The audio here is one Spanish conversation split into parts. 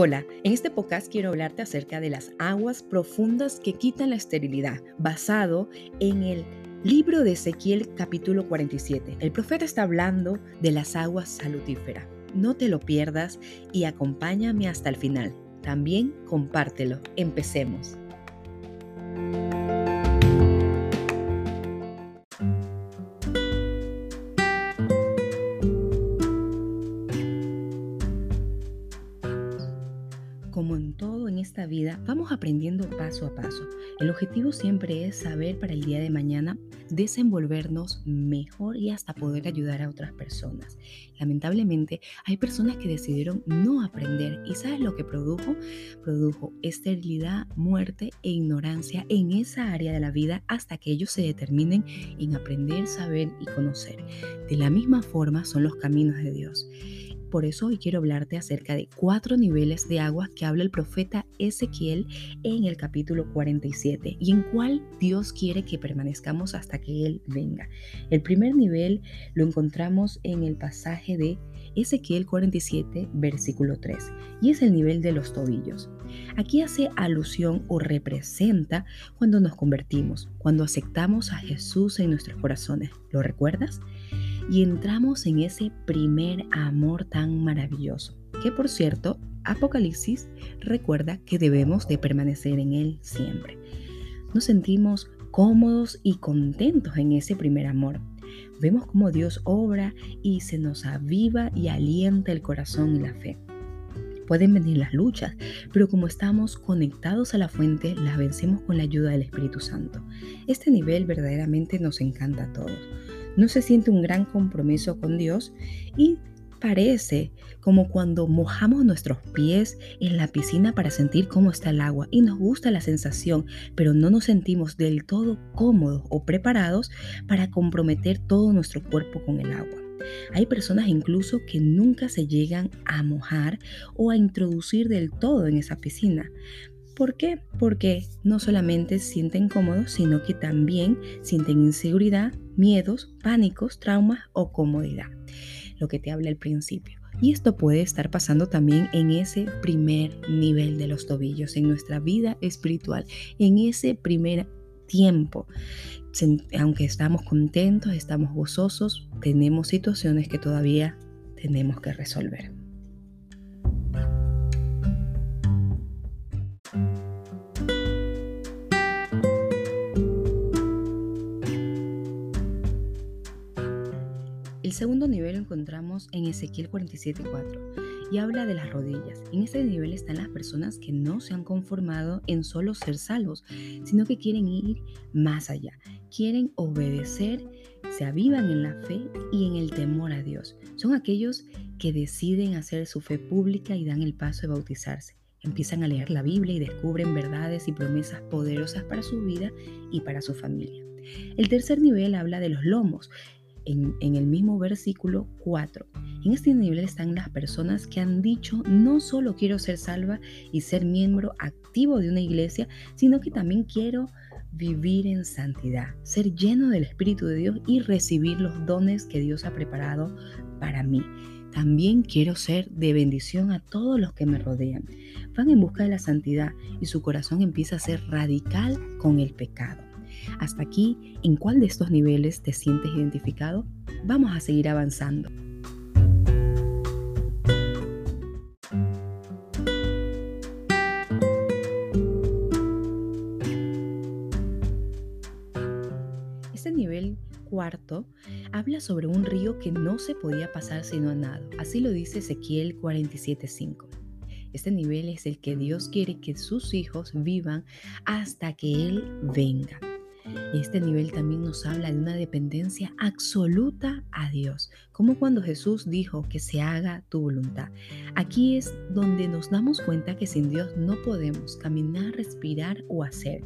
Hola, en este podcast quiero hablarte acerca de las aguas profundas que quitan la esterilidad, basado en el libro de Ezequiel capítulo 47. El profeta está hablando de las aguas salutíferas. No te lo pierdas y acompáñame hasta el final. También compártelo. Empecemos. Vida, vamos aprendiendo paso a paso. El objetivo siempre es saber para el día de mañana desenvolvernos mejor y hasta poder ayudar a otras personas. Lamentablemente, hay personas que decidieron no aprender y ¿sabes lo que produjo? Produjo esterilidad, muerte e ignorancia en esa área de la vida hasta que ellos se determinen en aprender, saber y conocer. De la misma forma son los caminos de Dios. Por eso hoy quiero hablarte acerca de cuatro niveles de agua que habla el profeta Ezequiel en el capítulo 47 y en cuál Dios quiere que permanezcamos hasta que Él venga. El primer nivel lo encontramos en el pasaje de Ezequiel 47, versículo 3, y es el nivel de los tobillos. Aquí hace alusión o representa cuando nos convertimos, cuando aceptamos a Jesús en nuestros corazones. ¿Lo recuerdas? Y entramos en ese primer amor tan maravilloso, que por cierto, Apocalipsis recuerda que debemos de permanecer en él siempre. Nos sentimos cómodos y contentos en ese primer amor. Vemos cómo Dios obra y se nos aviva y alienta el corazón y la fe. Pueden venir las luchas, pero como estamos conectados a la fuente, las vencemos con la ayuda del Espíritu Santo. Este nivel verdaderamente nos encanta a todos no se siente un gran compromiso con Dios y parece como cuando mojamos nuestros pies en la piscina para sentir cómo está el agua y nos gusta la sensación, pero no nos sentimos del todo cómodos o preparados para comprometer todo nuestro cuerpo con el agua. Hay personas incluso que nunca se llegan a mojar o a introducir del todo en esa piscina. ¿Por qué? Porque no solamente sienten cómodos, sino que también sienten inseguridad, miedos, pánicos, traumas o comodidad. Lo que te habla al principio. Y esto puede estar pasando también en ese primer nivel de los tobillos, en nuestra vida espiritual, en ese primer tiempo. Aunque estamos contentos, estamos gozosos, tenemos situaciones que todavía tenemos que resolver. Segundo nivel lo encontramos en Ezequiel 47.4 y habla de las rodillas. En este nivel están las personas que no se han conformado en solo ser salvos, sino que quieren ir más allá, quieren obedecer, se avivan en la fe y en el temor a Dios. Son aquellos que deciden hacer su fe pública y dan el paso de bautizarse. Empiezan a leer la Biblia y descubren verdades y promesas poderosas para su vida y para su familia. El tercer nivel habla de los lomos, en, el mismo versículo 4. En este nivel están las personas que han dicho, no solo quiero ser salva y ser miembro activo de una iglesia, sino que también quiero vivir en santidad, ser lleno del Espíritu de Dios y recibir los dones que Dios ha preparado para mí. También quiero ser de bendición a todos los que me rodean. Van en busca de la santidad y su corazón empieza a ser radical con el pecado. Hasta aquí, ¿en cuál de estos niveles te sientes identificado? Vamos a seguir avanzando. Este nivel cuarto habla sobre un río que no se podía pasar sino a nado. Así lo dice Ezequiel 47.5. Este nivel es el que Dios quiere que sus hijos vivan hasta que Él venga. Este nivel también nos habla de una dependencia absoluta a Dios, como cuando Jesús dijo que se haga tu voluntad. Aquí es donde nos damos cuenta que sin Dios no podemos caminar, respirar o hacer.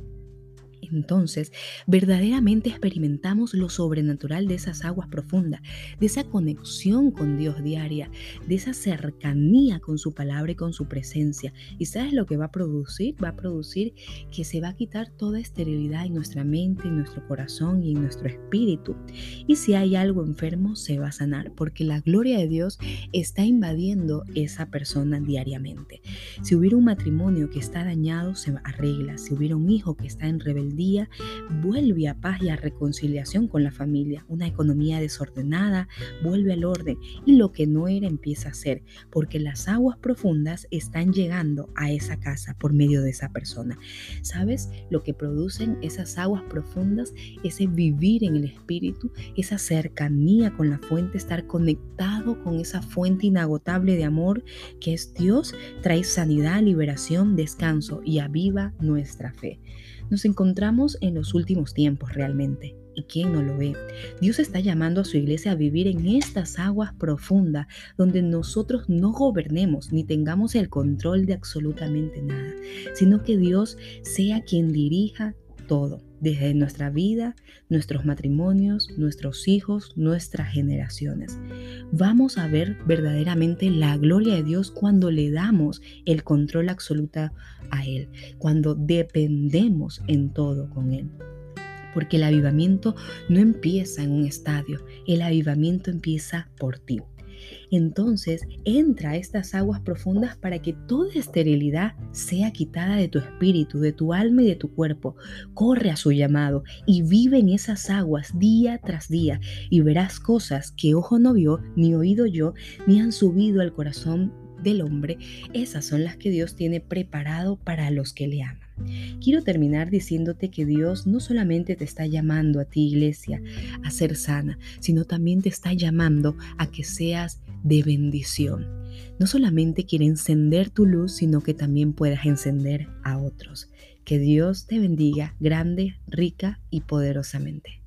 Entonces verdaderamente experimentamos lo sobrenatural de esas aguas profundas, de esa conexión con Dios diaria, de esa cercanía con su palabra y con su presencia. ¿Y sabes lo que va a producir? Va a producir que se va a quitar toda esterilidad en nuestra mente, en nuestro corazón y en nuestro espíritu. Y si hay algo enfermo, se va a sanar, porque la gloria de Dios está invadiendo esa persona diariamente. Si hubiera un matrimonio que está dañado, se arregla. Si hubiera un hijo que está en rebeldía, vuelve a paz y a reconciliación con la familia. Una economía desordenada vuelve al orden y lo que no era empieza a ser, porque las aguas profundas están llegando a esa casa por medio de esa persona. ¿Sabes? Lo que producen esas aguas profundas, ese vivir en el espíritu, esa cercanía con la fuente, estar conectado con esa fuente inagotable de amor que es Dios, trae sanidad, liberación, descanso y aviva nuestra fe. Nos encontramos en los últimos tiempos realmente. ¿Y quién no lo ve? Dios está llamando a su iglesia a vivir en estas aguas profundas donde nosotros no gobernemos ni tengamos el control de absolutamente nada, sino que Dios sea quien dirija todo, desde nuestra vida, nuestros matrimonios, nuestros hijos, nuestras generaciones. Vamos a ver verdaderamente la gloria de Dios cuando le damos el control absoluto a Él, cuando dependemos en todo con Él porque el avivamiento no empieza en un estadio, el avivamiento empieza por ti. Entonces entra a estas aguas profundas para que toda esterilidad sea quitada de tu espíritu, de tu alma y de tu cuerpo. Corre a su llamado y vive en esas aguas día tras día y verás cosas que ojo no vio, ni oído yo, ni han subido al corazón del hombre. Esas son las que Dios tiene preparado para los que le aman. Quiero terminar diciéndote que Dios no solamente te está llamando a ti, iglesia, a ser sana, sino también te está llamando a que seas de bendición. No solamente quiere encender tu luz, sino que también puedas encender a otros. Que Dios te bendiga grande, rica y poderosamente.